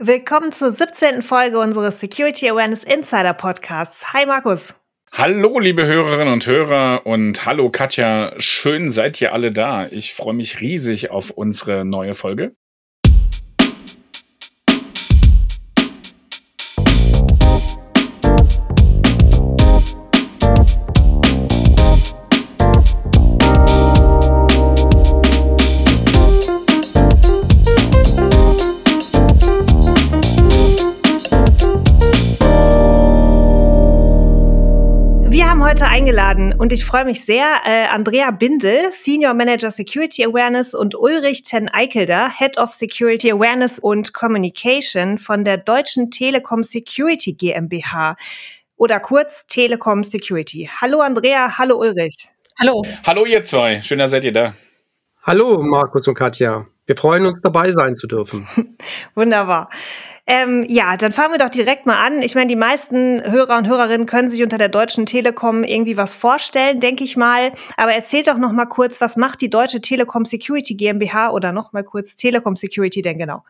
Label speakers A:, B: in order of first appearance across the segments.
A: Willkommen zur 17. Folge unseres Security Awareness Insider Podcasts. Hi Markus.
B: Hallo, liebe Hörerinnen und Hörer und hallo Katja. Schön seid ihr alle da. Ich freue mich riesig auf unsere neue Folge.
A: Und ich freue mich sehr, äh, Andrea Bindel, Senior Manager Security Awareness und Ulrich Ten Eichelder, Head of Security Awareness und Communication von der Deutschen Telekom Security GmbH oder kurz Telekom Security. Hallo Andrea, hallo Ulrich.
B: Hallo. Hallo ihr zwei, schön, dass seid ihr da.
C: Hallo Markus und Katja. Wir freuen uns dabei sein zu dürfen.
A: Wunderbar. Ähm, ja, dann fangen wir doch direkt mal an. Ich meine, die meisten Hörer und Hörerinnen können sich unter der Deutschen Telekom irgendwie was vorstellen, denke ich mal. Aber erzählt doch noch mal kurz, was macht die Deutsche Telekom Security GmbH oder noch mal kurz Telekom Security denn genau?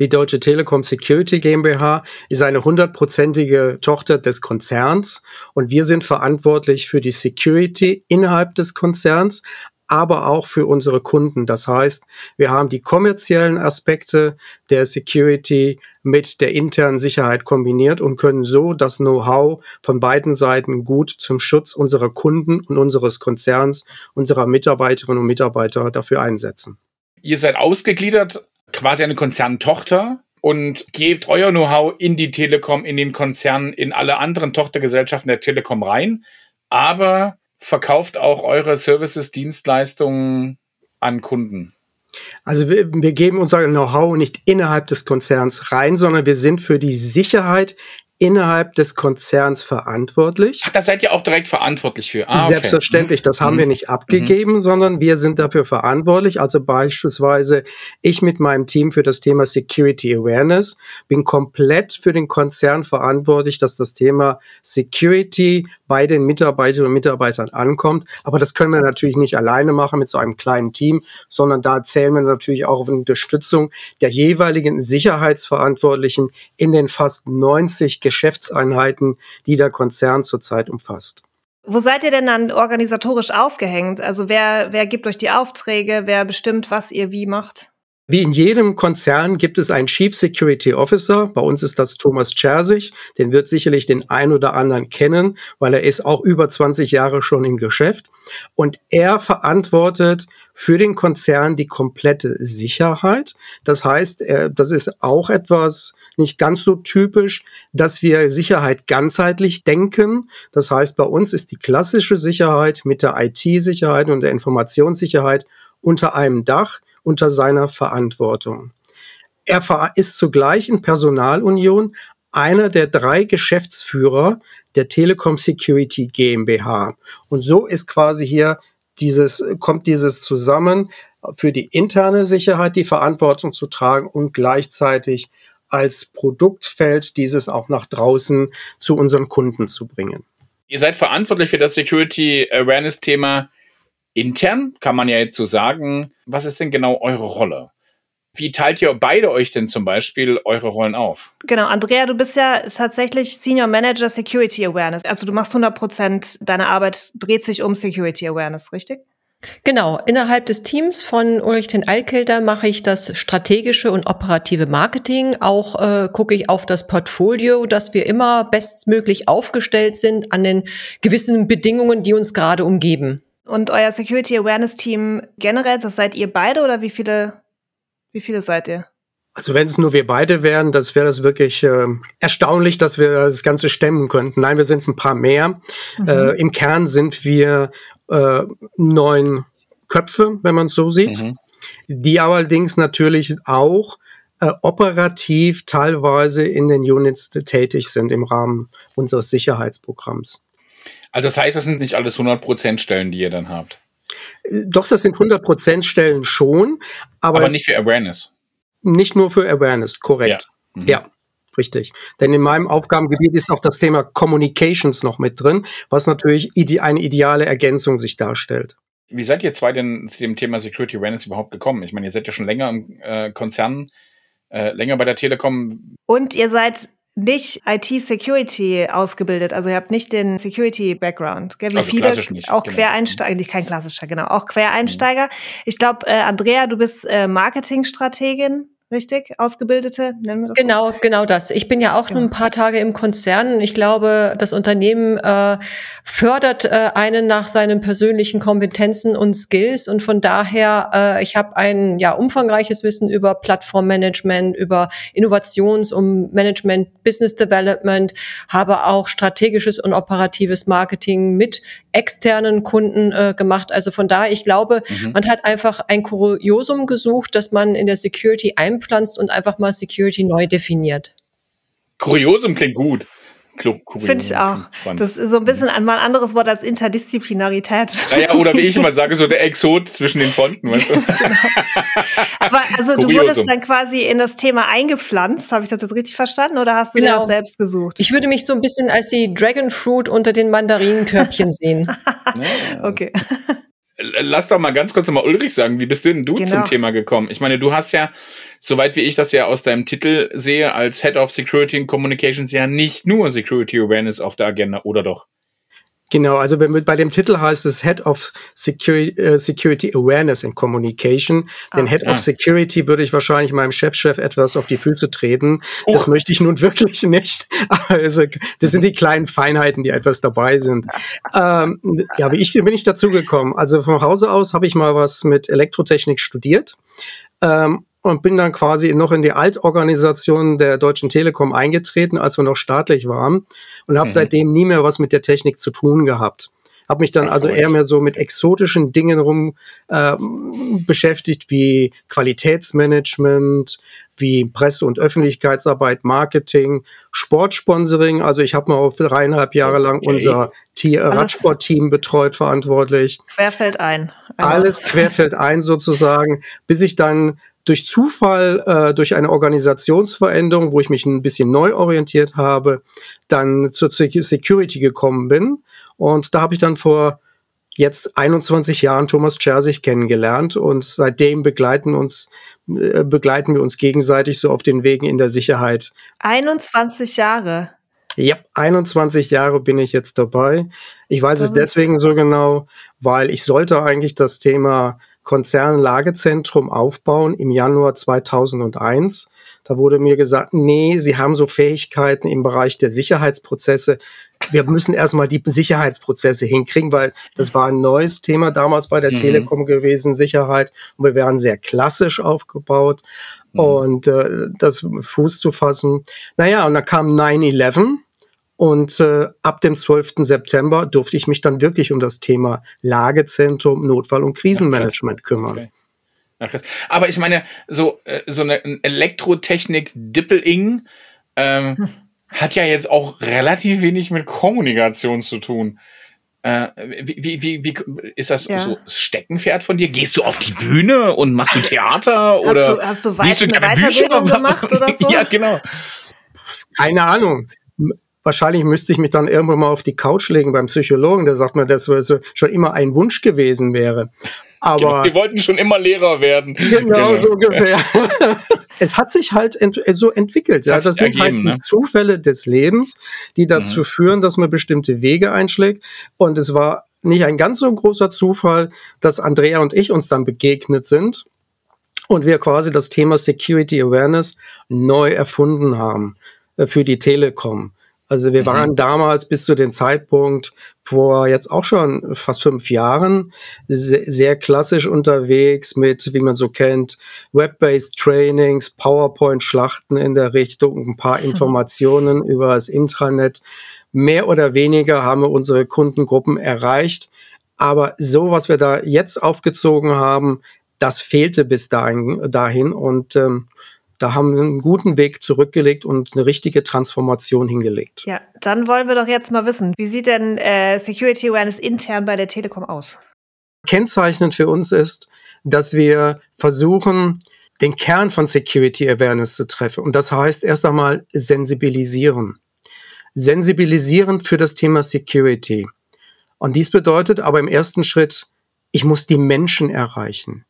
C: Die Deutsche Telekom Security GmbH ist eine hundertprozentige Tochter des Konzerns und wir sind verantwortlich für die Security innerhalb des Konzerns, aber auch für unsere Kunden. Das heißt, wir haben die kommerziellen Aspekte der Security mit der internen Sicherheit kombiniert und können so das Know-how von beiden Seiten gut zum Schutz unserer Kunden und unseres Konzerns, unserer Mitarbeiterinnen und Mitarbeiter dafür einsetzen.
B: Ihr seid ausgegliedert, quasi eine Konzerntochter und gebt euer Know-how in die Telekom, in den Konzern, in alle anderen Tochtergesellschaften der Telekom rein. Aber verkauft auch eure Services, Dienstleistungen an Kunden?
C: Also wir, wir geben unser Know-how nicht innerhalb des Konzerns rein, sondern wir sind für die Sicherheit innerhalb des Konzerns verantwortlich.
B: Ach, da seid ihr auch direkt verantwortlich für.
C: Ah, okay. Selbstverständlich, das mhm. haben wir mhm. nicht abgegeben, mhm. sondern wir sind dafür verantwortlich. Also beispielsweise ich mit meinem Team für das Thema Security Awareness bin komplett für den Konzern verantwortlich, dass das Thema Security bei den Mitarbeiterinnen und Mitarbeitern ankommt. Aber das können wir natürlich nicht alleine machen mit so einem kleinen Team, sondern da zählen wir natürlich auch auf Unterstützung der jeweiligen Sicherheitsverantwortlichen in den fast 90 Geschäftseinheiten, die der Konzern zurzeit umfasst.
A: Wo seid ihr denn dann organisatorisch aufgehängt? Also wer, wer gibt euch die Aufträge? Wer bestimmt, was ihr wie macht?
C: Wie in jedem Konzern gibt es einen Chief Security Officer. Bei uns ist das Thomas Chersig. Den wird sicherlich den ein oder anderen kennen, weil er ist auch über 20 Jahre schon im Geschäft. Und er verantwortet für den Konzern die komplette Sicherheit. Das heißt, das ist auch etwas nicht ganz so typisch, dass wir Sicherheit ganzheitlich denken. Das heißt, bei uns ist die klassische Sicherheit mit der IT-Sicherheit und der Informationssicherheit unter einem Dach unter seiner Verantwortung. Er ist zugleich in Personalunion einer der drei Geschäftsführer der Telekom Security GmbH. Und so ist quasi hier dieses, kommt dieses zusammen, für die interne Sicherheit die Verantwortung zu tragen und gleichzeitig als Produktfeld dieses auch nach draußen zu unseren Kunden zu bringen.
B: Ihr seid verantwortlich für das Security Awareness Thema intern, kann man ja jetzt so sagen. Was ist denn genau eure Rolle? Wie teilt ihr beide euch denn zum Beispiel eure Rollen auf?
A: Genau, Andrea, du bist ja tatsächlich Senior Manager Security Awareness. Also du machst 100 Prozent deiner Arbeit dreht sich um Security Awareness, richtig?
D: Genau, innerhalb des Teams von Ulrich den Eilkelder mache ich das strategische und operative Marketing. Auch äh, gucke ich auf das Portfolio, dass wir immer bestmöglich aufgestellt sind an den gewissen Bedingungen, die uns gerade umgeben.
A: Und euer Security Awareness Team generell, das seid ihr beide oder wie viele, wie viele seid ihr?
C: Also wenn es nur wir beide wären, das wäre das wirklich äh, erstaunlich, dass wir das Ganze stemmen könnten. Nein, wir sind ein paar mehr. Mhm. Äh, Im Kern sind wir äh, neun Köpfe, wenn man es so sieht, mhm. die allerdings natürlich auch äh, operativ teilweise in den Units tätig sind im Rahmen unseres Sicherheitsprogramms.
B: Also das heißt, das sind nicht alles 100% Stellen, die ihr dann habt?
C: Doch, das sind 100% Stellen schon. Aber,
B: aber nicht für Awareness.
C: Nicht nur für Awareness, korrekt. Ja. Mhm. ja. Richtig. Denn in meinem Aufgabengebiet ist auch das Thema Communications noch mit drin, was natürlich ide eine ideale Ergänzung sich darstellt.
B: Wie seid ihr zwei denn zu dem Thema Security Awareness überhaupt gekommen? Ich meine, ihr seid ja schon länger im äh, Konzern äh, länger bei der Telekom.
A: Und ihr seid nicht IT-Security ausgebildet, also ihr habt nicht den Security-Background, wie
B: also
A: viele
B: klassisch nicht,
A: auch
B: genau.
A: Quereinsteiger, nicht kein klassischer, genau, auch Quereinsteiger. Ich glaube, äh, Andrea, du bist äh, Marketingstrategin richtig? Ausgebildete, nennen wir das
D: Genau, so? genau das. Ich bin ja auch genau. nur ein paar Tage im Konzern. Ich glaube, das Unternehmen äh, fördert äh, einen nach seinen persönlichen Kompetenzen und Skills und von daher, äh, ich habe ein ja umfangreiches Wissen über Plattformmanagement, über Innovations- und Management, Business Development, habe auch strategisches und operatives Marketing mit externen Kunden äh, gemacht. Also von daher, ich glaube, mhm. man hat einfach ein Kuriosum gesucht, dass man in der Security einpflanzt und einfach mal Security neu definiert.
B: Kuriosum klingt gut.
A: Finde ich auch. Das ist so ein bisschen ein, mal ein anderes Wort als Interdisziplinarität.
B: Naja, oder wie ich immer sage, so der Exot zwischen den Fronten, weißt du? genau.
A: Aber also Kuriosum. du wurdest dann quasi in das Thema eingepflanzt, habe ich das jetzt richtig verstanden, oder hast du genau. dir das selbst gesucht?
D: Ich würde mich so ein bisschen als die Dragon Fruit unter den Mandarinenkörbchen sehen.
A: okay.
B: Lass doch mal ganz kurz mal Ulrich sagen, wie bist du denn du genau. zum Thema gekommen? Ich meine, du hast ja, soweit wie ich das ja aus deinem Titel sehe, als Head of Security and Communications ja nicht nur Security Awareness auf der Agenda, oder doch?
C: Genau, also wenn, bei dem Titel heißt es Head of Security, uh, Security Awareness and Communication. Den ah, Head ah. of Security würde ich wahrscheinlich meinem Chefchef -Chef etwas auf die Füße treten. Oh. Das möchte ich nun wirklich nicht. Also, das sind die kleinen Feinheiten, die etwas dabei sind. ähm, ja, wie ich bin ich dazu gekommen? Also von Hause aus habe ich mal was mit Elektrotechnik studiert. Ähm, und bin dann quasi noch in die Altorganisation der Deutschen Telekom eingetreten, als wir noch staatlich waren und habe mhm. seitdem nie mehr was mit der Technik zu tun gehabt. Habe mich dann also eher mehr so mit exotischen Dingen rum äh, beschäftigt, wie Qualitätsmanagement, wie Presse- und Öffentlichkeitsarbeit, Marketing, Sportsponsoring. Also ich habe mal auf dreieinhalb Jahre lang okay. unser Radsportteam betreut, verantwortlich.
A: Querfeld ein.
C: Alles querfeld ein sozusagen, bis ich dann durch Zufall, äh, durch eine Organisationsveränderung, wo ich mich ein bisschen neu orientiert habe, dann zur Security gekommen bin. Und da habe ich dann vor jetzt 21 Jahren Thomas Chersig kennengelernt und seitdem begleiten uns äh, begleiten wir uns gegenseitig so auf den Wegen in der Sicherheit.
A: 21 Jahre.
C: Ja, 21 Jahre bin ich jetzt dabei. Ich weiß das es deswegen so genau, weil ich sollte eigentlich das Thema Konzernlagezentrum aufbauen im Januar 2001. Da wurde mir gesagt, nee, Sie haben so Fähigkeiten im Bereich der Sicherheitsprozesse. Wir müssen erstmal die Sicherheitsprozesse hinkriegen, weil das war ein neues Thema damals bei der mhm. Telekom gewesen, Sicherheit. Und wir wären sehr klassisch aufgebaut. Mhm. Und äh, das Fuß zu fassen. Naja, und dann kam 9-11 und äh, ab dem 12. September durfte ich mich dann wirklich um das Thema Lagezentrum, Notfall- und Krisenmanagement kümmern.
B: Okay. Aber ich meine, so, äh, so eine Elektrotechnik Dippel-Ing ähm, hm. hat ja jetzt auch relativ wenig mit Kommunikation zu tun. Äh, wie, wie, wie, ist das ja. so Steckenpferd von dir? Gehst du auf die Bühne und machst du Theater?
A: Hast
B: oder
A: du, hast du, weit, du eine Weiterbildung gemacht oder so?
B: ja, genau.
C: Keine Ahnung wahrscheinlich müsste ich mich dann irgendwann mal auf die Couch legen beim Psychologen, der sagt mir, dass das schon immer ein Wunsch gewesen wäre. Aber genau,
B: die wollten schon immer Lehrer werden.
C: Genau, genau. so ungefähr. es hat sich halt ent so entwickelt. Das, ja, das sind halt ergeben, halt die ne? Zufälle des Lebens, die dazu mhm. führen, dass man bestimmte Wege einschlägt. Und es war nicht ein ganz so großer Zufall, dass Andrea und ich uns dann begegnet sind und wir quasi das Thema Security Awareness neu erfunden haben äh, für die Telekom. Also wir mhm. waren damals bis zu dem Zeitpunkt vor jetzt auch schon fast fünf Jahren sehr, sehr klassisch unterwegs mit, wie man so kennt, Web-based Trainings, PowerPoint-Schlachten in der Richtung, ein paar Informationen mhm. über das Intranet. Mehr oder weniger haben wir unsere Kundengruppen erreicht. Aber so, was wir da jetzt aufgezogen haben, das fehlte bis dahin, dahin und ähm, da haben wir einen guten Weg zurückgelegt und eine richtige Transformation hingelegt.
A: Ja, dann wollen wir doch jetzt mal wissen, wie sieht denn äh, Security Awareness intern bei der Telekom aus?
C: Kennzeichnend für uns ist, dass wir versuchen, den Kern von Security Awareness zu treffen. Und das heißt erst einmal sensibilisieren. Sensibilisieren für das Thema Security. Und dies bedeutet aber im ersten Schritt, ich muss die Menschen erreichen.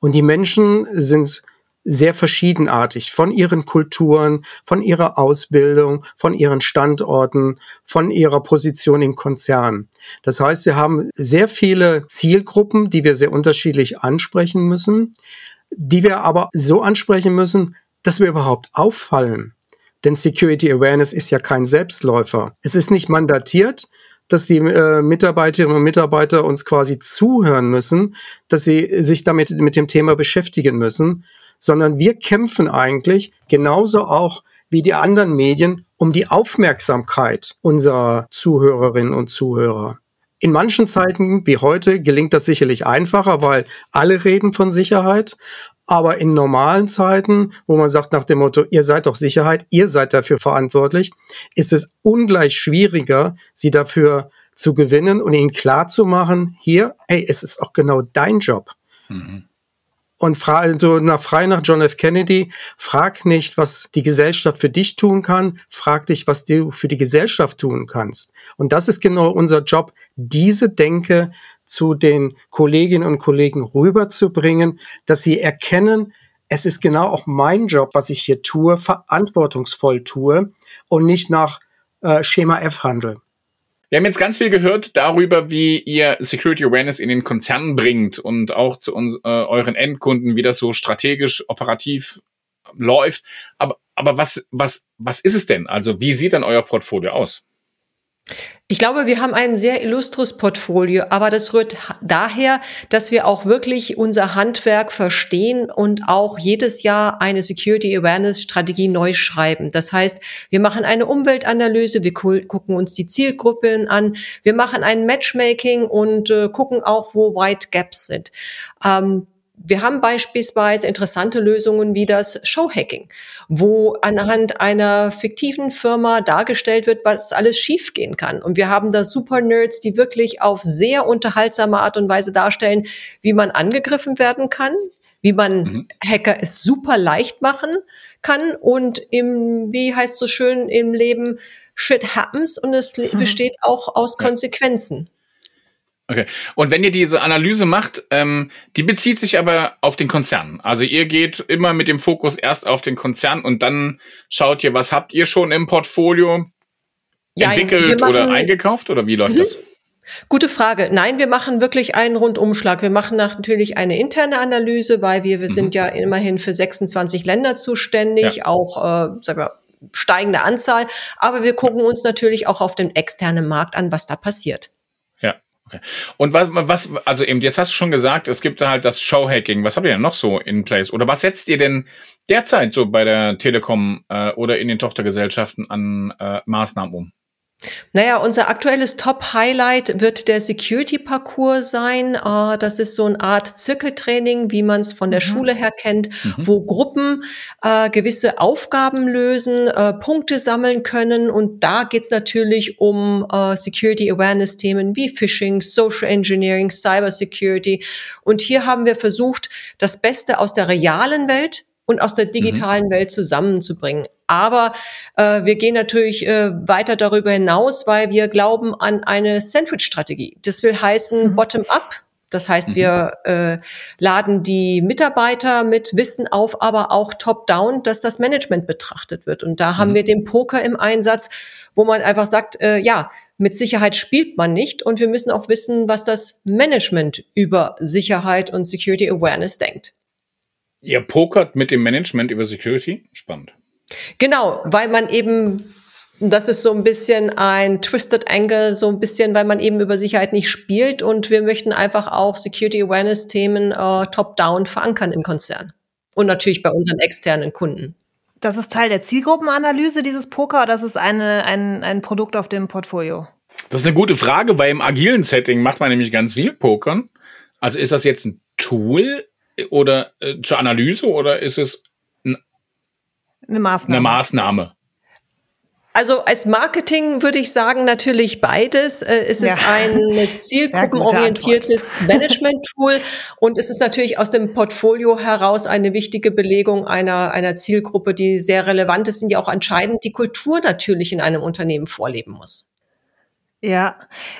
C: Und die Menschen sind sehr verschiedenartig von ihren Kulturen, von ihrer Ausbildung, von ihren Standorten, von ihrer Position im Konzern. Das heißt, wir haben sehr viele Zielgruppen, die wir sehr unterschiedlich ansprechen müssen, die wir aber so ansprechen müssen, dass wir überhaupt auffallen. Denn Security Awareness ist ja kein Selbstläufer. Es ist nicht mandatiert, dass die äh, Mitarbeiterinnen und Mitarbeiter uns quasi zuhören müssen, dass sie sich damit mit dem Thema beschäftigen müssen, sondern wir kämpfen eigentlich genauso auch wie die anderen Medien um die Aufmerksamkeit unserer Zuhörerinnen und Zuhörer. In manchen Zeiten wie heute gelingt das sicherlich einfacher, weil alle reden von Sicherheit. Aber in normalen Zeiten, wo man sagt nach dem Motto, ihr seid doch Sicherheit, ihr seid dafür verantwortlich, ist es ungleich schwieriger, sie dafür zu gewinnen und ihnen klar zu machen, hier, ey, es ist auch genau dein Job. Mhm. Und frei, so nach, frei nach John F. Kennedy, frag nicht, was die Gesellschaft für dich tun kann, frag dich, was du für die Gesellschaft tun kannst. Und das ist genau unser Job, diese Denke zu den Kolleginnen und Kollegen rüberzubringen, dass sie erkennen, es ist genau auch mein Job, was ich hier tue, verantwortungsvoll tue und nicht nach äh, Schema F handle.
B: Wir haben jetzt ganz viel gehört darüber, wie ihr Security Awareness in den Konzernen bringt und auch zu uns, äh, euren Endkunden, wie das so strategisch, operativ läuft. Aber, aber was, was, was ist es denn? Also wie sieht dann euer Portfolio aus?
D: Ich glaube, wir haben ein sehr illustres Portfolio, aber das rührt daher, dass wir auch wirklich unser Handwerk verstehen und auch jedes Jahr eine Security Awareness Strategie neu schreiben. Das heißt, wir machen eine Umweltanalyse, wir gucken uns die Zielgruppen an, wir machen ein Matchmaking und äh, gucken auch, wo White Gaps sind. Ähm, wir haben beispielsweise interessante Lösungen wie das Showhacking, wo anhand einer fiktiven Firma dargestellt wird, was alles schiefgehen kann. Und wir haben da Super Nerds, die wirklich auf sehr unterhaltsame Art und Weise darstellen, wie man angegriffen werden kann, wie man mhm. Hacker es super leicht machen kann und im, wie heißt so schön im Leben, Shit happens und es mhm. besteht auch aus Konsequenzen.
B: Okay. Und wenn ihr diese Analyse macht, ähm, die bezieht sich aber auf den Konzern. Also ihr geht immer mit dem Fokus erst auf den Konzern und dann schaut ihr, was habt ihr schon im Portfolio ja, entwickelt oder eingekauft oder wie läuft mhm. das?
D: Gute Frage. Nein, wir machen wirklich einen Rundumschlag. Wir machen natürlich eine interne Analyse, weil wir, wir mhm. sind ja immerhin für 26 Länder zuständig, ja. auch äh, sagen wir, steigende Anzahl. Aber wir gucken uns natürlich auch auf dem externen Markt an, was da passiert.
B: Okay. Und was, was, also eben, jetzt hast du schon gesagt, es gibt halt das Showhacking. Was habt ihr denn noch so in place? Oder was setzt ihr denn derzeit so bei der Telekom äh, oder in den Tochtergesellschaften an äh, Maßnahmen um?
D: Naja, unser aktuelles Top-Highlight wird der Security-Parcours sein. Uh, das ist so eine Art Zirkeltraining, wie man es von der mhm. Schule her kennt, mhm. wo Gruppen uh, gewisse Aufgaben lösen, uh, Punkte sammeln können. Und da geht's natürlich um Security-Awareness-Themen wie Phishing, Social Engineering, Cyber Security. Und hier haben wir versucht, das Beste aus der realen Welt und aus der mhm. digitalen mhm. Welt zusammenzubringen. Aber äh, wir gehen natürlich äh, weiter darüber hinaus, weil wir glauben an eine Sandwich-Strategie. Das will heißen mhm. Bottom-up. Das heißt, mhm. wir äh, laden die Mitarbeiter mit Wissen auf, aber auch top-down, dass das Management betrachtet wird. Und da haben mhm. wir den Poker im Einsatz, wo man einfach sagt, äh, ja, mit Sicherheit spielt man nicht und wir müssen auch wissen, was das Management über Sicherheit und Security Awareness denkt.
B: Ihr pokert mit dem Management über Security? Spannend.
D: Genau, weil man eben, das ist so ein bisschen ein Twisted Angle, so ein bisschen, weil man eben über Sicherheit nicht spielt und wir möchten einfach auch Security Awareness Themen äh, top-down verankern im Konzern. Und natürlich bei unseren externen Kunden.
A: Das ist Teil der Zielgruppenanalyse, dieses Poker, oder das ist eine, ein, ein Produkt auf dem Portfolio?
B: Das ist eine gute Frage, weil im agilen Setting macht man nämlich ganz viel Pokern. Also ist das jetzt ein Tool oder äh, zur Analyse oder ist es
A: eine Maßnahme.
B: Eine Maßnahme.
D: Also als Marketing würde ich sagen, natürlich beides. Äh, es ist ja. ein zielgruppenorientiertes Management-Tool und es ist natürlich aus dem Portfolio heraus eine wichtige Belegung einer, einer Zielgruppe, die sehr relevant ist und die auch entscheidend die Kultur natürlich in einem Unternehmen vorleben muss.
A: Ja,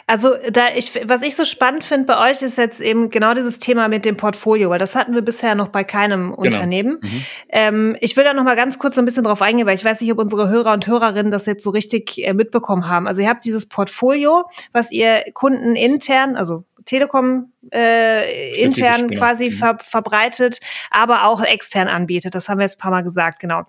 A: also da ich, was ich so spannend finde bei euch ist jetzt eben genau dieses Thema mit dem Portfolio, weil das hatten wir bisher noch bei keinem genau. Unternehmen. Mhm. Ähm, ich will da noch mal ganz kurz so ein bisschen drauf eingehen, weil ich weiß nicht, ob unsere Hörer und Hörerinnen das jetzt so richtig äh, mitbekommen haben. Also ihr habt dieses Portfolio, was ihr Kunden intern, also Telekom äh, intern genau. quasi mhm. ver verbreitet, aber auch extern anbietet. Das haben wir jetzt ein paar Mal gesagt, genau.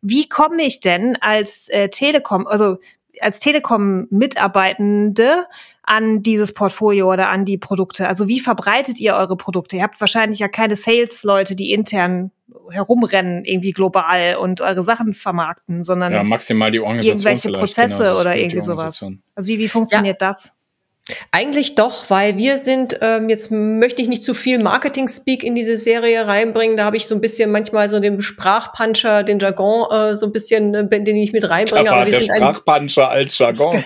A: Wie komme ich denn als äh, Telekom, also als Telekom-Mitarbeitende an dieses Portfolio oder an die Produkte? Also wie verbreitet ihr eure Produkte? Ihr habt wahrscheinlich ja keine Sales-Leute, die intern herumrennen, irgendwie global und eure Sachen vermarkten, sondern
B: ja, maximal die Organisation
A: irgendwelche Prozesse genau, oder irgendwie sowas. Also wie, wie funktioniert ja. das?
D: Eigentlich doch, weil wir sind, ähm, jetzt möchte ich nicht zu viel Marketing-Speak in diese Serie reinbringen, da habe ich so ein bisschen manchmal so den Sprachpuncher, den Jargon äh, so ein bisschen, äh, den ich mit reinbringe.
B: Aber wir der sind Sprachpuncher als Jargon.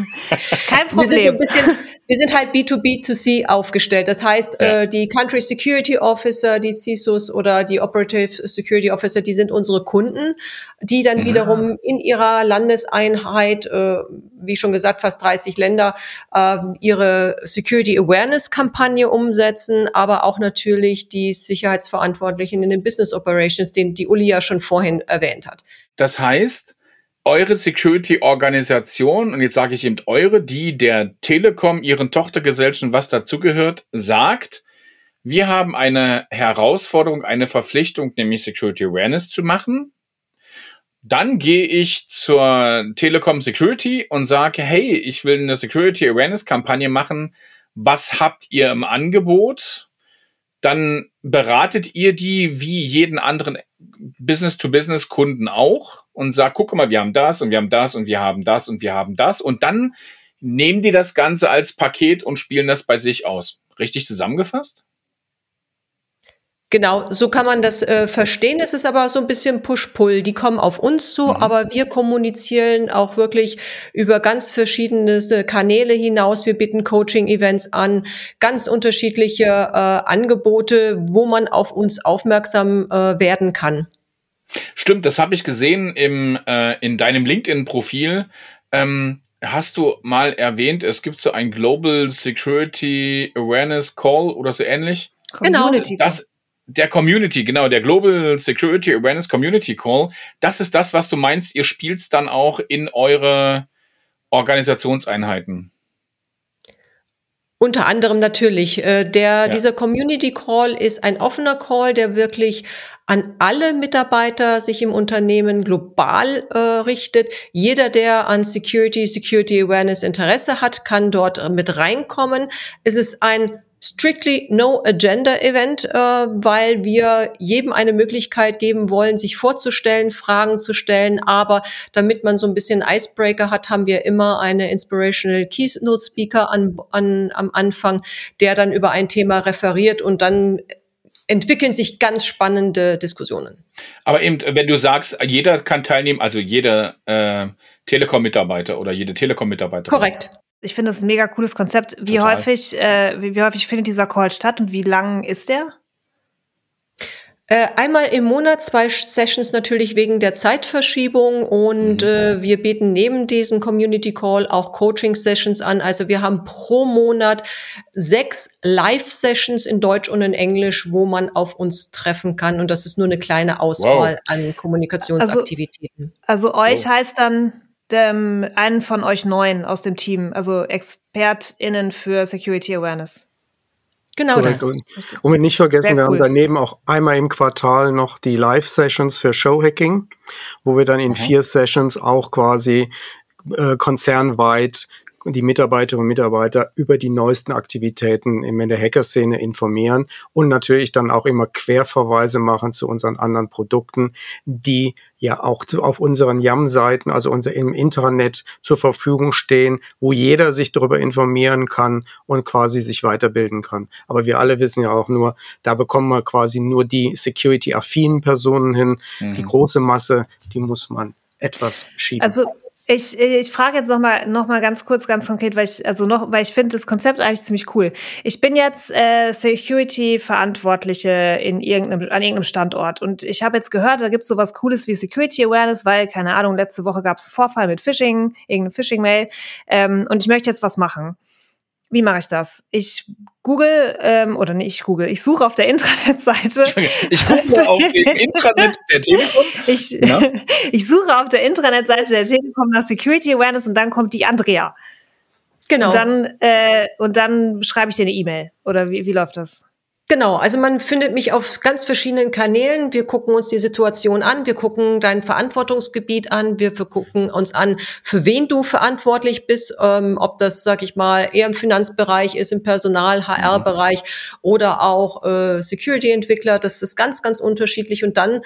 A: Kein Problem.
D: Wir sind so ein bisschen, wir sind halt B2B2C aufgestellt. Das heißt, ja. äh, die Country Security Officer, die CISOs oder die Operative Security Officer, die sind unsere Kunden, die dann mhm. wiederum in ihrer Landeseinheit, äh, wie schon gesagt, fast 30 Länder, äh, ihre Security Awareness Kampagne umsetzen, aber auch natürlich die Sicherheitsverantwortlichen in den Business Operations, den die Uli ja schon vorhin erwähnt hat.
B: Das heißt, eure Security-Organisation, und jetzt sage ich eben eure, die der Telekom, ihren Tochtergesellschaften, was dazugehört, sagt, wir haben eine Herausforderung, eine Verpflichtung, nämlich Security Awareness zu machen. Dann gehe ich zur Telekom Security und sage, hey, ich will eine Security Awareness Kampagne machen. Was habt ihr im Angebot? Dann beratet ihr die wie jeden anderen Business-to-Business-Kunden auch und sagt, guck mal, wir haben das und wir haben das und wir haben das und wir haben das. Und dann nehmen die das Ganze als Paket und spielen das bei sich aus. Richtig zusammengefasst?
D: Genau, so kann man das äh, verstehen. Es ist aber so ein bisschen Push-Pull. Die kommen auf uns zu, mhm. aber wir kommunizieren auch wirklich über ganz verschiedene Kanäle hinaus. Wir bieten Coaching-Events an, ganz unterschiedliche äh, Angebote, wo man auf uns aufmerksam äh, werden kann.
B: Stimmt, das habe ich gesehen im, äh, in deinem LinkedIn-Profil. Ähm, hast du mal erwähnt, es gibt so ein Global Security Awareness Call oder so ähnlich?
D: Genau.
B: Das, der Community, genau, der Global Security Awareness Community Call, das ist das, was du meinst, ihr spielt dann auch in eure Organisationseinheiten.
D: Unter anderem natürlich. Äh, der, ja. Dieser Community Call ist ein offener Call, der wirklich an alle Mitarbeiter sich im Unternehmen global äh, richtet. Jeder, der an Security, Security Awareness Interesse hat, kann dort mit reinkommen. Es ist ein strictly no agenda event, äh, weil wir jedem eine Möglichkeit geben wollen, sich vorzustellen, Fragen zu stellen. Aber damit man so ein bisschen Icebreaker hat, haben wir immer eine inspirational Keynote Speaker an, an, am Anfang, der dann über ein Thema referiert und dann entwickeln sich ganz spannende Diskussionen.
B: Aber eben, wenn du sagst, jeder kann teilnehmen, also jeder äh, Telekom-Mitarbeiter oder jede Telekom-Mitarbeiterin.
D: Korrekt.
A: Ich finde das ein mega cooles Konzept. Wie Total. häufig, äh, wie, wie, häufig findet dieser Call statt und wie lang ist der?
D: Äh, einmal im Monat zwei Sessions natürlich wegen der Zeitverschiebung und mhm. äh, wir bieten neben diesen Community Call auch Coaching Sessions an. Also wir haben pro Monat sechs Live Sessions in Deutsch und in Englisch, wo man auf uns treffen kann und das ist nur eine kleine Auswahl wow. an Kommunikationsaktivitäten.
A: Also, also euch wow. heißt dann dem, einen von euch neun aus dem Team, also ExpertInnen für Security Awareness.
D: Genau Correct. das.
C: Und, und wir nicht vergessen, Sehr wir haben daneben auch einmal im Quartal noch die Live-Sessions für Showhacking, wo wir dann in mhm. vier Sessions auch quasi äh, konzernweit die Mitarbeiterinnen und Mitarbeiter über die neuesten Aktivitäten in der Hacker-Szene informieren und natürlich dann auch immer Querverweise machen zu unseren anderen Produkten, die ja auch auf unseren YAM-Seiten, also unser im Intranet zur Verfügung stehen, wo jeder sich darüber informieren kann und quasi sich weiterbilden kann. Aber wir alle wissen ja auch nur, da bekommen wir quasi nur die security-affinen Personen hin. Mhm. Die große Masse, die muss man etwas schieben.
A: Also Ich, ich frage jetzt noch mal, noch mal ganz kurz, ganz konkret, weil ich also noch, weil ich finde das Konzept eigentlich ziemlich cool. Ich bin jetzt äh, Security-Verantwortliche in irgendeinem an irgendeinem Standort und ich habe jetzt gehört, da gibt's sowas Cooles wie Security Awareness, weil keine Ahnung, letzte Woche gab's einen Vorfall mit Phishing, irgendeine Phishing-Mail ähm, und ich möchte jetzt was machen. Wie mache ich das? Ich google, ähm, oder nicht ich google, ich suche auf der Intranet-Seite.
B: Ich google auf dem Intranet der Telekom.
A: Ich, ja? ich suche auf der Intranet-Seite der Telekom nach Security Awareness und dann kommt die Andrea. Genau. Und dann, äh, und dann schreibe ich dir eine E-Mail. Oder wie, wie läuft das?
D: Genau, also man findet mich auf ganz verschiedenen Kanälen. Wir gucken uns die Situation an, wir gucken dein Verantwortungsgebiet an, wir gucken uns an, für wen du verantwortlich bist, ähm, ob das, sag ich mal, eher im Finanzbereich ist, im Personal, HR-Bereich oder auch äh, Security-Entwickler. Das ist ganz, ganz unterschiedlich. Und dann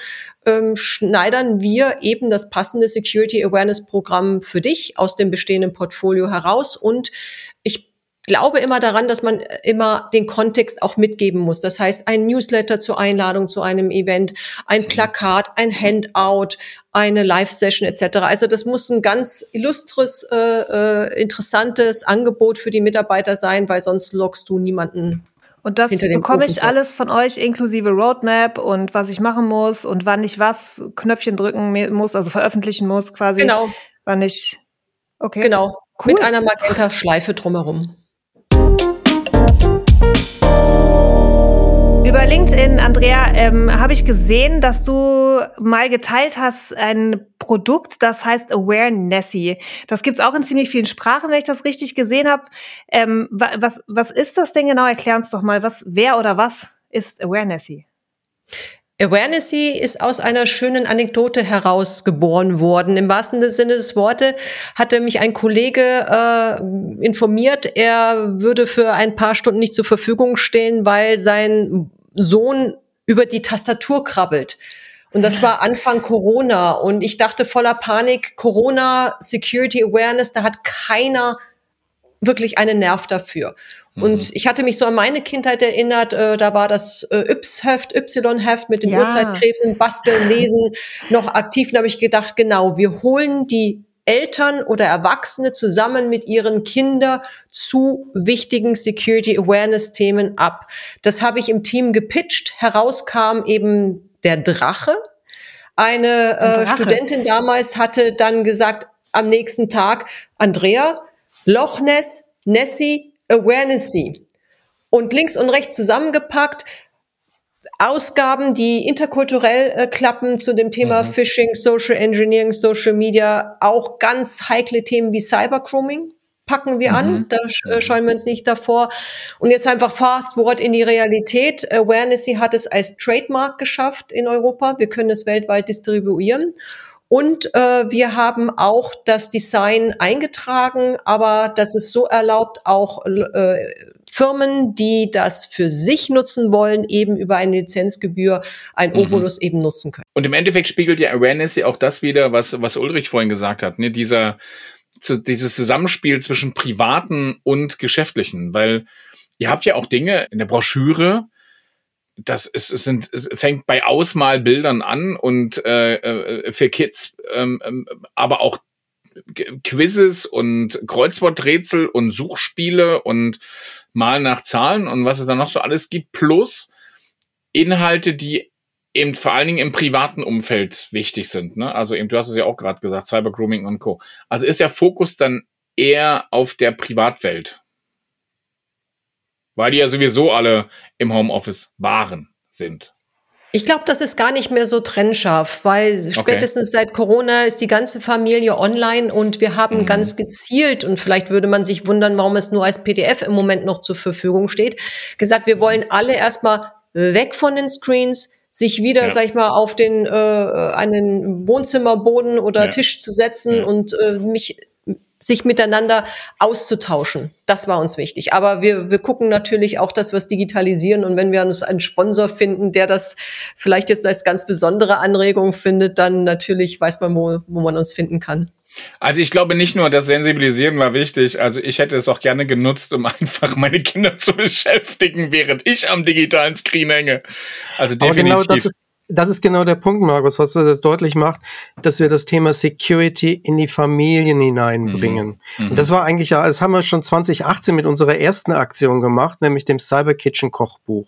D: ähm, schneidern wir eben das passende Security Awareness Programm für dich aus dem bestehenden Portfolio heraus und ich glaube immer daran, dass man immer den Kontext auch mitgeben muss. Das heißt, ein Newsletter zur Einladung zu einem Event, ein mhm. Plakat, ein Handout, eine Live-Session etc. Also das muss ein ganz illustres, äh, äh, interessantes Angebot für die Mitarbeiter sein, weil sonst lockst du niemanden
A: und das bekomme ich alles von euch, inklusive Roadmap und was ich machen muss und wann ich was Knöpfchen drücken muss, also veröffentlichen muss quasi.
D: Genau.
A: Wann ich. Okay.
D: Genau. Cool. Mit einer Magenta-Schleife drumherum.
A: Über LinkedIn, Andrea, ähm, habe ich gesehen, dass du mal geteilt hast ein Produkt, das heißt Awarenessy. Das gibt's auch in ziemlich vielen Sprachen, wenn ich das richtig gesehen habe. Ähm, was, was ist das denn genau? Erklär uns doch mal, was, wer oder was ist Awarenessy?
D: Awarenessy ist aus einer schönen Anekdote herausgeboren worden. Im wahrsten Sinne des Wortes hatte mich ein Kollege äh, informiert, er würde für ein paar Stunden nicht zur Verfügung stehen, weil sein Sohn über die Tastatur krabbelt. Und das war Anfang Corona. Und ich dachte voller Panik, Corona, Security Awareness, da hat keiner wirklich einen Nerv dafür. Mhm. Und ich hatte mich so an meine Kindheit erinnert, äh, da war das äh, Yps-Heft, Y-Heft mit den ja. Uhrzeitkrebsen, Basteln, Lesen noch aktiv. Da habe ich gedacht, genau, wir holen die Eltern oder Erwachsene zusammen mit ihren Kindern zu wichtigen Security Awareness Themen ab. Das habe ich im Team gepitcht. Herauskam eben der Drache. Eine äh, Drache. Studentin damals hatte dann gesagt am nächsten Tag, Andrea, Loch Ness, Nessie, Awarenessy. Und links und rechts zusammengepackt, Ausgaben, die interkulturell äh, klappen zu dem Thema mhm. Phishing, Social Engineering, Social Media, auch ganz heikle Themen wie Cybergrooming packen wir mhm. an, da äh, scheuen wir uns nicht davor. Und jetzt einfach fast forward in die Realität. Awarenessy hat es als Trademark geschafft in Europa. Wir können es weltweit distribuieren. Und äh, wir haben auch das Design eingetragen, aber das ist so erlaubt, auch äh, Firmen, die das für sich nutzen wollen, eben über eine Lizenzgebühr ein mhm. Obolus eben nutzen können.
B: Und im Endeffekt spiegelt ja Awareness ja auch das wieder, was, was Ulrich vorhin gesagt hat, ne? dieser, zu, dieses Zusammenspiel zwischen privaten und geschäftlichen, weil ihr habt ja auch Dinge in der Broschüre, das ist, es sind, es fängt bei Ausmalbildern an und äh, äh für Kids, ähm, ähm, aber auch Quizzes und Kreuzworträtsel und Suchspiele und mal nach Zahlen und was es da noch so alles gibt, plus Inhalte, die eben vor allen Dingen im privaten Umfeld wichtig sind. Ne? Also eben, du hast es ja auch gerade gesagt, Cybergrooming und Co. Also ist der Fokus dann eher auf der Privatwelt. Weil die ja sowieso alle im Homeoffice waren, sind.
D: Ich glaube, das ist gar nicht mehr so trennscharf, weil okay. spätestens seit Corona ist die ganze Familie online und wir haben mhm. ganz gezielt, und vielleicht würde man sich wundern, warum es nur als PDF im Moment noch zur Verfügung steht, gesagt, wir wollen alle erstmal weg von den Screens, sich wieder, ja. sag ich mal, auf den äh, einen Wohnzimmerboden oder ja. Tisch zu setzen ja. und äh, mich sich miteinander auszutauschen. Das war uns wichtig. Aber wir, wir gucken natürlich auch, dass wir es digitalisieren. Und wenn wir uns einen Sponsor finden, der das vielleicht jetzt als ganz besondere Anregung findet, dann natürlich weiß man, wo, wo man uns finden kann.
B: Also ich glaube nicht nur, das Sensibilisieren war wichtig. Also ich hätte es auch gerne genutzt, um einfach meine Kinder zu beschäftigen, während ich am digitalen Screen hänge. Also definitiv.
C: Genau das, ist, das ist genau der Punkt, Markus, was das deutlich macht, dass wir das Thema Security in die Familien hineinbringen. Mhm. Und das war eigentlich ja, das haben wir schon 2018 mit unserer ersten Aktion gemacht, nämlich dem Cyber Kitchen Kochbuch.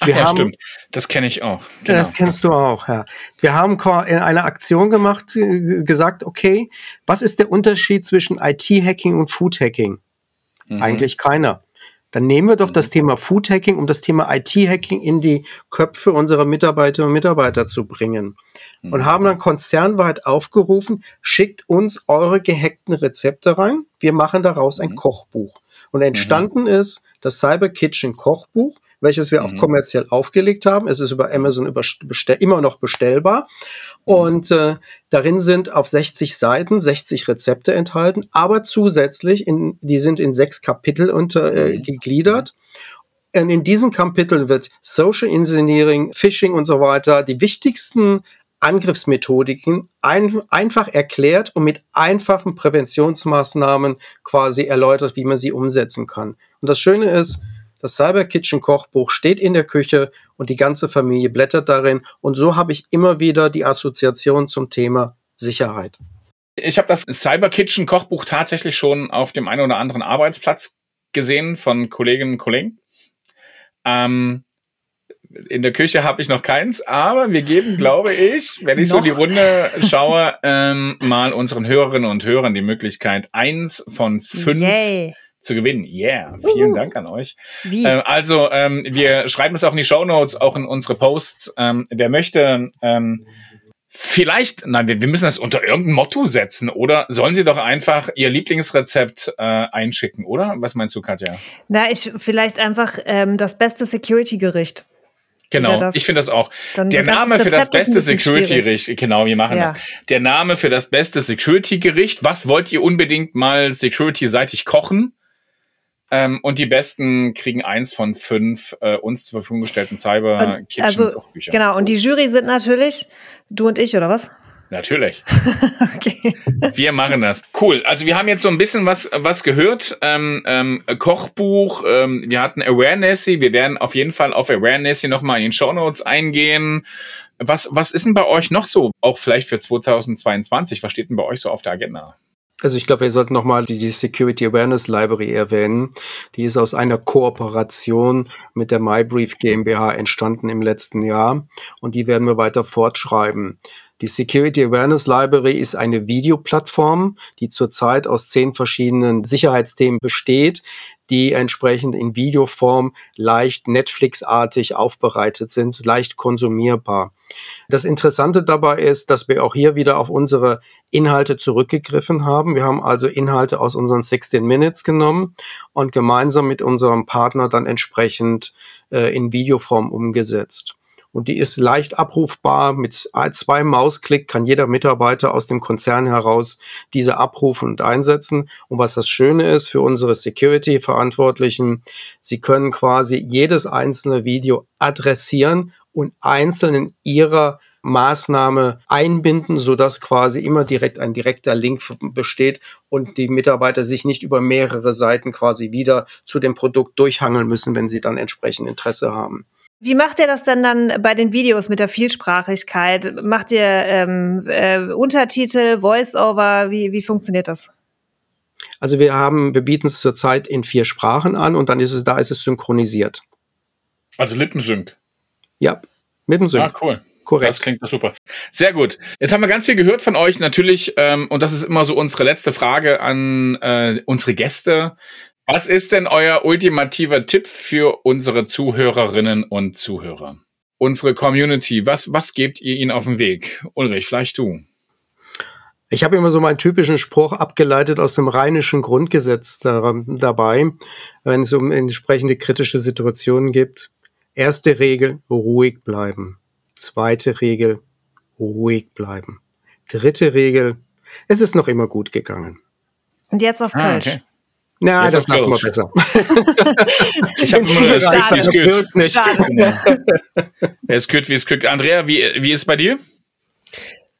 B: Ach wir ja, haben, stimmt. Das kenne ich auch.
C: Genau. Das kennst du auch, ja. Wir haben in einer Aktion gemacht, äh, gesagt, okay, was ist der Unterschied zwischen IT-Hacking und Food-Hacking? Mhm. Eigentlich keiner. Dann nehmen wir doch das mhm. Thema Food Hacking, um das Thema IT-Hacking in die Köpfe unserer Mitarbeiterinnen und Mitarbeiter zu bringen. Und mhm. haben dann konzernweit aufgerufen, schickt uns eure gehackten Rezepte rein. Wir machen daraus ein mhm. Kochbuch. Und entstanden ist das Cyber Kitchen Kochbuch, welches wir auch kommerziell aufgelegt haben. Es ist über Amazon immer noch bestellbar. Und äh, darin sind auf 60 Seiten 60 Rezepte enthalten, aber zusätzlich, in, die sind in sechs Kapitel unter, äh, mhm. gegliedert. Und in diesen Kapiteln wird Social Engineering, Phishing und so weiter, die wichtigsten Angriffsmethodiken ein, einfach erklärt und mit einfachen Präventionsmaßnahmen quasi erläutert, wie man sie umsetzen kann. Und das Schöne ist, das Cyber Kitchen Kochbuch steht in der Küche und die ganze Familie blättert darin. Und so habe ich immer wieder die Assoziation zum Thema Sicherheit.
B: Ich habe das Cyber Kitchen Kochbuch tatsächlich schon auf dem einen oder anderen Arbeitsplatz gesehen von Kolleginnen und Kollegen. Ähm, in der Küche habe ich noch keins, aber wir geben, glaube ich, wenn ich noch? so die Runde schaue, ähm, mal unseren Hörerinnen und Hörern die Möglichkeit, eins von fünf Yay zu gewinnen. Yeah, vielen uh, Dank an euch. Wie? Ähm, also, ähm, wir schreiben es auch in die Show Notes, auch in unsere Posts. Ähm, wer möchte, ähm, vielleicht, nein, wir, wir müssen das unter irgendein Motto setzen, oder sollen Sie doch einfach Ihr Lieblingsrezept äh, einschicken, oder? Was meinst du, Katja?
A: Na, ich vielleicht einfach ähm, das beste Security-Gericht.
B: Genau, das, ich finde das auch. Der Name für das beste Security-Gericht, genau, wir machen ja. das. Der Name für das beste Security-Gericht, was wollt ihr unbedingt mal security-seitig kochen? Ähm, und die Besten kriegen eins von fünf äh, uns zur Verfügung gestellten Cyber Kitchen also.
A: Genau, und die Jury sind natürlich du und ich, oder was?
B: Natürlich. okay. Wir machen das. Cool. Also wir haben jetzt so ein bisschen was, was gehört. Ähm, ähm, Kochbuch, ähm, wir hatten Awareness. Wir werden auf jeden Fall auf Awareness hier nochmal in den Show Notes eingehen. Was, was ist denn bei euch noch so? Auch vielleicht für 2022. Was steht denn bei euch so auf der Agenda?
C: Also ich glaube, wir sollten nochmal die, Security Awareness Library erwähnen. Die ist aus einer Kooperation mit der MyBrief GmbH entstanden im letzten Jahr und die werden wir weiter fortschreiben. Die Security Awareness Library ist eine Videoplattform, die zurzeit aus zehn verschiedenen Sicherheitsthemen besteht, die entsprechend in Videoform leicht Netflix-artig aufbereitet sind, leicht konsumierbar. Das Interessante dabei ist, dass wir auch hier wieder auf unsere Inhalte zurückgegriffen haben. Wir haben also Inhalte aus unseren 16 Minutes genommen und gemeinsam mit unserem Partner dann entsprechend äh, in Videoform umgesetzt. Und die ist leicht abrufbar. Mit zwei Mausklick kann jeder Mitarbeiter aus dem Konzern heraus diese abrufen und einsetzen. Und was das Schöne ist für unsere Security-Verantwortlichen, sie können quasi jedes einzelne Video adressieren und einzeln in ihrer Maßnahme einbinden, so dass quasi immer direkt ein direkter Link besteht und die Mitarbeiter sich nicht über mehrere Seiten quasi wieder zu dem Produkt durchhangeln müssen, wenn sie dann entsprechend Interesse haben.
A: Wie macht ihr das denn dann bei den Videos mit der Vielsprachigkeit? Macht ihr ähm, äh, Untertitel, Voice-Over? Wie, wie funktioniert das?
C: Also wir haben, wir bieten es zurzeit in vier Sprachen an und dann ist es, da ist es synchronisiert.
B: Also Lippensync.
C: Ja, mit dem Sync.
B: Ah, cool. Korrekt. Das klingt super. Sehr gut. Jetzt haben wir ganz viel gehört von euch natürlich, ähm, und das ist immer so unsere letzte Frage an äh, unsere Gäste. Was ist denn euer ultimativer Tipp für unsere Zuhörerinnen und Zuhörer? Unsere Community, was, was gebt ihr ihnen auf den Weg? Ulrich, vielleicht du.
C: Ich habe immer so meinen typischen Spruch abgeleitet aus dem rheinischen Grundgesetz da, dabei, wenn es um entsprechende kritische Situationen geht. Erste Regel, ruhig bleiben. Zweite Regel, ruhig bleiben. Dritte Regel, es ist noch immer gut gegangen.
A: Und jetzt auf ah, Kölsch. Okay.
C: Na, jetzt das lassen wir besser.
B: ich habe nur das Schade. Es gehört, nicht. Es gehört, wie es gehört. Andrea, wie, wie ist es bei dir?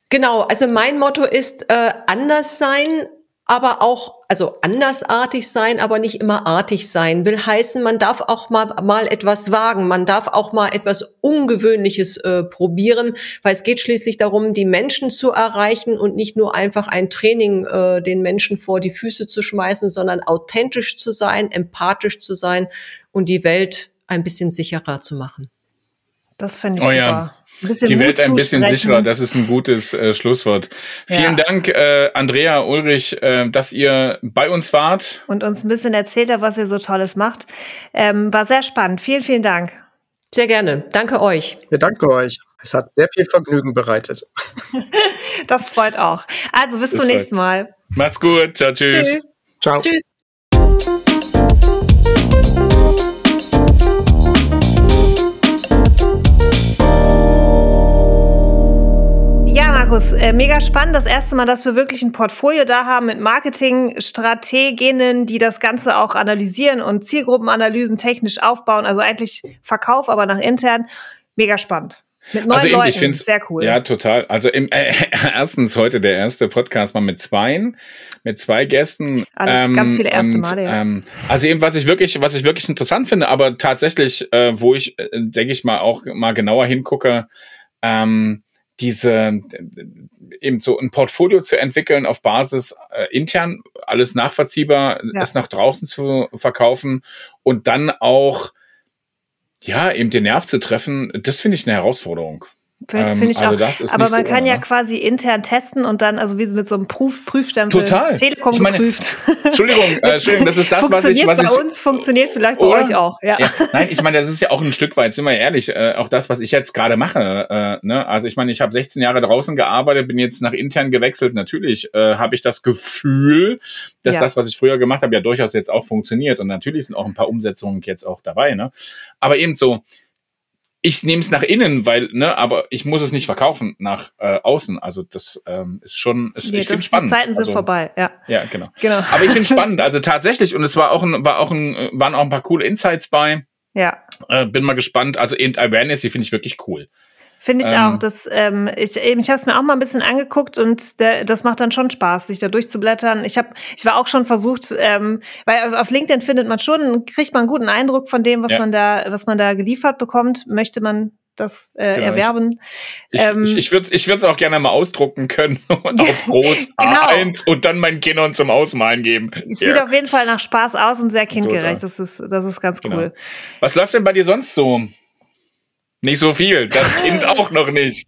D: Genau, also mein Motto ist äh, anders sein, aber auch, also andersartig sein, aber nicht immer artig sein. Will heißen, man darf auch mal, mal etwas wagen, man darf auch mal etwas Ungewöhnliches äh, probieren, weil es geht schließlich darum, die Menschen zu erreichen und nicht nur einfach ein Training äh, den Menschen vor die Füße zu schmeißen, sondern authentisch zu sein, empathisch zu sein und die Welt ein bisschen sicherer zu machen.
A: Das finde ich oh, super. Ja
B: die Welt ein bisschen sicherer, das ist ein gutes äh, Schlusswort. Ja. Vielen Dank, äh, Andrea, Ulrich, äh, dass ihr bei uns wart.
A: Und uns ein bisschen erzählt habt, was ihr so Tolles macht. Ähm, war sehr spannend. Vielen, vielen Dank.
D: Sehr gerne. Danke euch.
C: Wir danke euch. Es hat sehr viel Vergnügen bereitet.
A: das freut auch. Also bis, bis zum nächsten Mal.
B: Macht's gut. Ciao, tschüss. tschüss.
C: Ciao. Tschüss.
A: Markus, äh, mega spannend. Das erste Mal, dass wir wirklich ein Portfolio da haben mit Marketingstrateginnen, die das Ganze auch analysieren und Zielgruppenanalysen technisch aufbauen. Also eigentlich Verkauf, aber nach intern. Mega spannend.
B: Mit neun also Leuten, ich finde sehr cool. Ja, total. Also im, äh, erstens heute der erste Podcast mal mit zweien, mit zwei Gästen.
A: Alles ähm, ganz viele erste Male, ja.
B: Ähm, also eben, was ich wirklich, was ich wirklich interessant finde, aber tatsächlich, äh, wo ich, äh, denke ich mal, auch mal genauer hingucke, ähm, diese eben so ein Portfolio zu entwickeln auf Basis äh, intern, alles nachvollziehbar, ja. es nach draußen zu verkaufen und dann auch ja, eben den Nerv zu treffen, das finde ich eine Herausforderung.
A: Finde find ich ähm, also auch. Aber man so kann ja ne? quasi intern testen und dann, also wie mit so einem Prüf Prüfstempel
B: Total.
A: Telekom ich meine, geprüft.
B: Entschuldigung, äh, Entschuldigung, das ist das, was ich. Was
A: bei
B: ich,
A: uns, funktioniert vielleicht bei oder? euch auch. Ja. ja.
B: Nein, ich meine, das ist ja auch ein Stück weit, sind wir ehrlich, äh, auch das, was ich jetzt gerade mache. Äh, ne? Also ich meine, ich habe 16 Jahre draußen gearbeitet, bin jetzt nach intern gewechselt. Natürlich äh, habe ich das Gefühl, dass ja. das, was ich früher gemacht habe, ja durchaus jetzt auch funktioniert. Und natürlich sind auch ein paar Umsetzungen jetzt auch dabei. Ne? Aber eben so, ich nehme es nach innen, weil, ne, aber ich muss es nicht verkaufen nach äh, außen. Also das ähm, ist schon, ist, nee, ich finde spannend.
A: Die Zeiten
B: also,
A: sind vorbei, ja.
B: Ja, genau. genau. Aber ich finde spannend. Also tatsächlich, und es war auch ein, war auch ein, waren auch ein paar coole Insights bei.
A: Ja.
B: Äh, bin mal gespannt. Also eben Awareness, die finde ich wirklich cool.
A: Finde ich ähm, auch. Das, ähm, ich eben, ich habe es mir auch mal ein bisschen angeguckt und der, das macht dann schon Spaß, sich da durchzublättern. Ich habe, ich war auch schon versucht, ähm, weil auf LinkedIn findet man schon, kriegt man einen guten Eindruck von dem, was ja. man da, was man da geliefert bekommt. Möchte man das äh, genau, erwerben.
B: Ich, ähm, ich, ich würde es ich würd's auch gerne mal ausdrucken können und auf groß genau. A1 und dann meinen Kindern zum Ausmalen geben.
A: Sieht ja. auf jeden Fall nach Spaß aus und sehr kindgerecht. Das ist, das ist ganz genau. cool.
B: Was läuft denn bei dir sonst so? Nicht so viel. Das Kind auch noch nicht.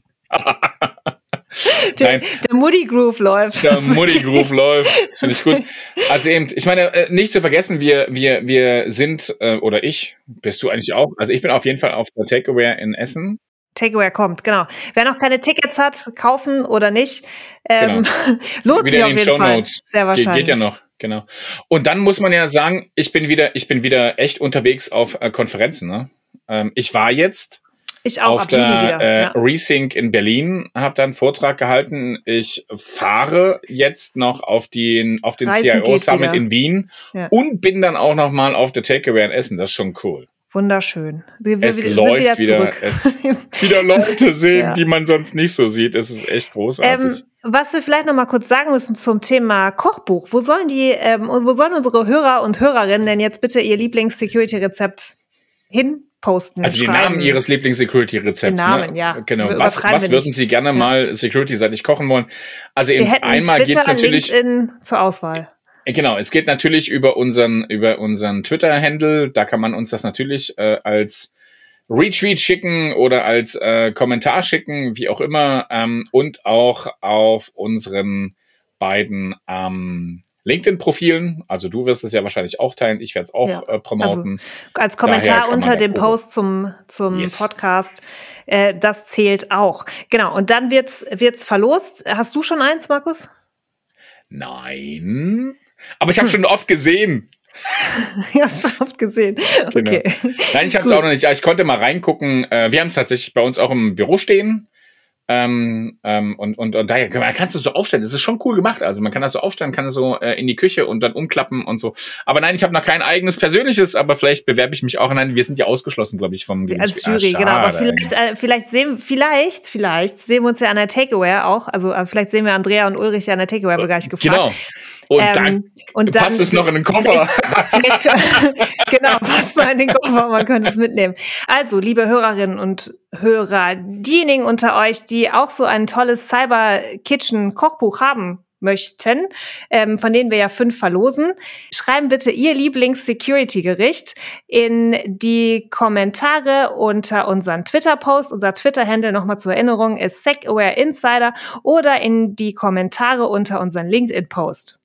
A: Der, der Moody Groove läuft.
B: Der Moody Groove läuft. Das finde ich gut. Also eben, ich meine, äh, nicht zu vergessen, wir, wir, wir sind, äh, oder ich, bist du eigentlich auch? Also ich bin auf jeden Fall auf der Takeaway in Essen.
A: Takeaway kommt, genau. Wer noch keine Tickets hat, kaufen oder nicht, ähm, genau. lohnt wieder sich auf jeden Show Fall. Notes. Sehr wahrscheinlich.
B: Geht, geht ja noch, genau. Und dann muss man ja sagen, ich bin wieder, ich bin wieder echt unterwegs auf äh, Konferenzen. Ne? Ähm, ich war jetzt
A: ich auch,
B: auf der äh, ja. Resync in Berlin, habe da einen Vortrag gehalten. Ich fahre jetzt noch auf den, auf den CIO Summit wieder. in Wien ja. und bin dann auch noch mal auf der Takeaway in Essen. Das ist schon cool.
A: Wunderschön.
B: Wir, es wir läuft wieder, wieder es wieder Leute sehen, ja. die man sonst nicht so sieht. Es ist echt großartig. Ähm,
A: was wir vielleicht noch mal kurz sagen müssen zum Thema Kochbuch. Wo sollen die, ähm, wo sollen unsere Hörer und Hörerinnen denn jetzt bitte ihr Lieblings-Security-Rezept hin posten.
B: Also die Namen Ihres Lieblings-Security-Rezepts.
A: Ne? Namen, ne? ja.
B: Genau. Was, was würden Sie gerne mal Security-seitig kochen wollen? Also eben einmal geht es natürlich
A: LinkedIn zur Auswahl.
B: Äh, genau, es geht natürlich über unseren über unseren Twitter-Handle. Da kann man uns das natürlich äh, als Retweet schicken oder als äh, Kommentar schicken, wie auch immer, ähm, und auch auf unseren beiden ähm, LinkedIn-Profilen. Also du wirst es ja wahrscheinlich auch teilen, ich werde es auch ja. äh, promoten.
A: Also als Kommentar unter dem Post zum, zum yes. Podcast. Äh, das zählt auch. Genau, und dann wird's, wird's verlost. Hast du schon eins, Markus?
B: Nein. Aber ich habe hm. schon oft gesehen.
A: ja, hast schon oft gesehen. Genau. Okay.
B: Genau. Nein, ich habe es auch noch nicht. Ich konnte mal reingucken. Äh, wir haben es tatsächlich bei uns auch im Büro stehen. Ähm, ähm, und, und, und daher kannst du so aufstellen. Das ist schon cool gemacht. Also man kann das so aufstellen, kann das so äh, in die Küche und dann umklappen und so. Aber nein, ich habe noch kein eigenes persönliches, aber vielleicht bewerbe ich mich auch. Nein, wir sind ja ausgeschlossen, glaube ich, vom
A: Als Jury, ah, genau. Aber vielleicht, äh, vielleicht sehen, vielleicht, vielleicht sehen wir uns ja an der Takeaway auch. Also äh, vielleicht sehen wir Andrea und Ulrich ja an der Takeaway, gleich gefragt. Genau.
B: Und ähm, dann und passt es noch in den Koffer. Vielleicht,
A: vielleicht, genau, passt noch in den Koffer, man könnte es mitnehmen. Also, liebe Hörerinnen und Hörer, diejenigen unter euch, die auch so ein tolles Cyber Kitchen Kochbuch haben möchten, ähm, von denen wir ja fünf verlosen, schreiben bitte Ihr Lieblings-Security-Gericht in die Kommentare unter unseren Twitter-Post. Unser Twitter-Handle nochmal zur Erinnerung ist SecAwareInsider oder in die Kommentare unter unseren LinkedIn-Post.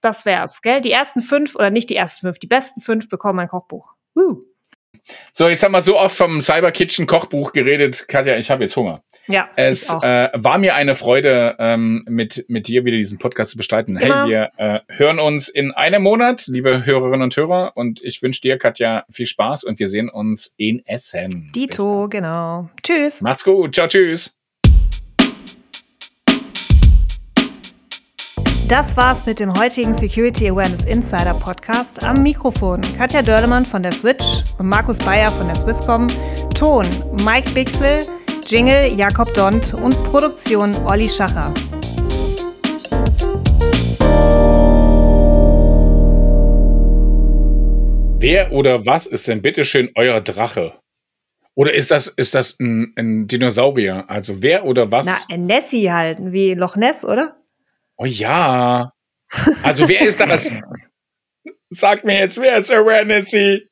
A: Das wär's, gell? Die ersten fünf oder nicht die ersten fünf, die besten fünf bekommen ein Kochbuch. Woo.
B: So, jetzt haben wir so oft vom Cyber Kitchen Kochbuch geredet. Katja, ich habe jetzt Hunger.
A: Ja.
B: Es äh, war mir eine Freude, ähm, mit, mit dir wieder diesen Podcast zu bestreiten. Immer. Hey, wir äh, hören uns in einem Monat, liebe Hörerinnen und Hörer. Und ich wünsche dir, Katja, viel Spaß und wir sehen uns in Essen.
A: Dito, genau. Tschüss.
B: Macht's gut. Ciao, tschüss.
A: Das war's mit dem heutigen Security Awareness Insider Podcast. Am Mikrofon Katja Dörlemann von der Switch und Markus Bayer von der Swisscom. Ton Mike Bixel, Jingle Jakob Dont und Produktion Olli Schacher.
B: Wer oder was ist denn bitteschön euer Drache? Oder ist das, ist das ein, ein Dinosaurier? Also wer oder was?
A: Na, ein Nessie halt, wie Loch Ness, oder?
B: Oh ja. Also wer ist das? Sag mir jetzt, wer ist Awarenessy?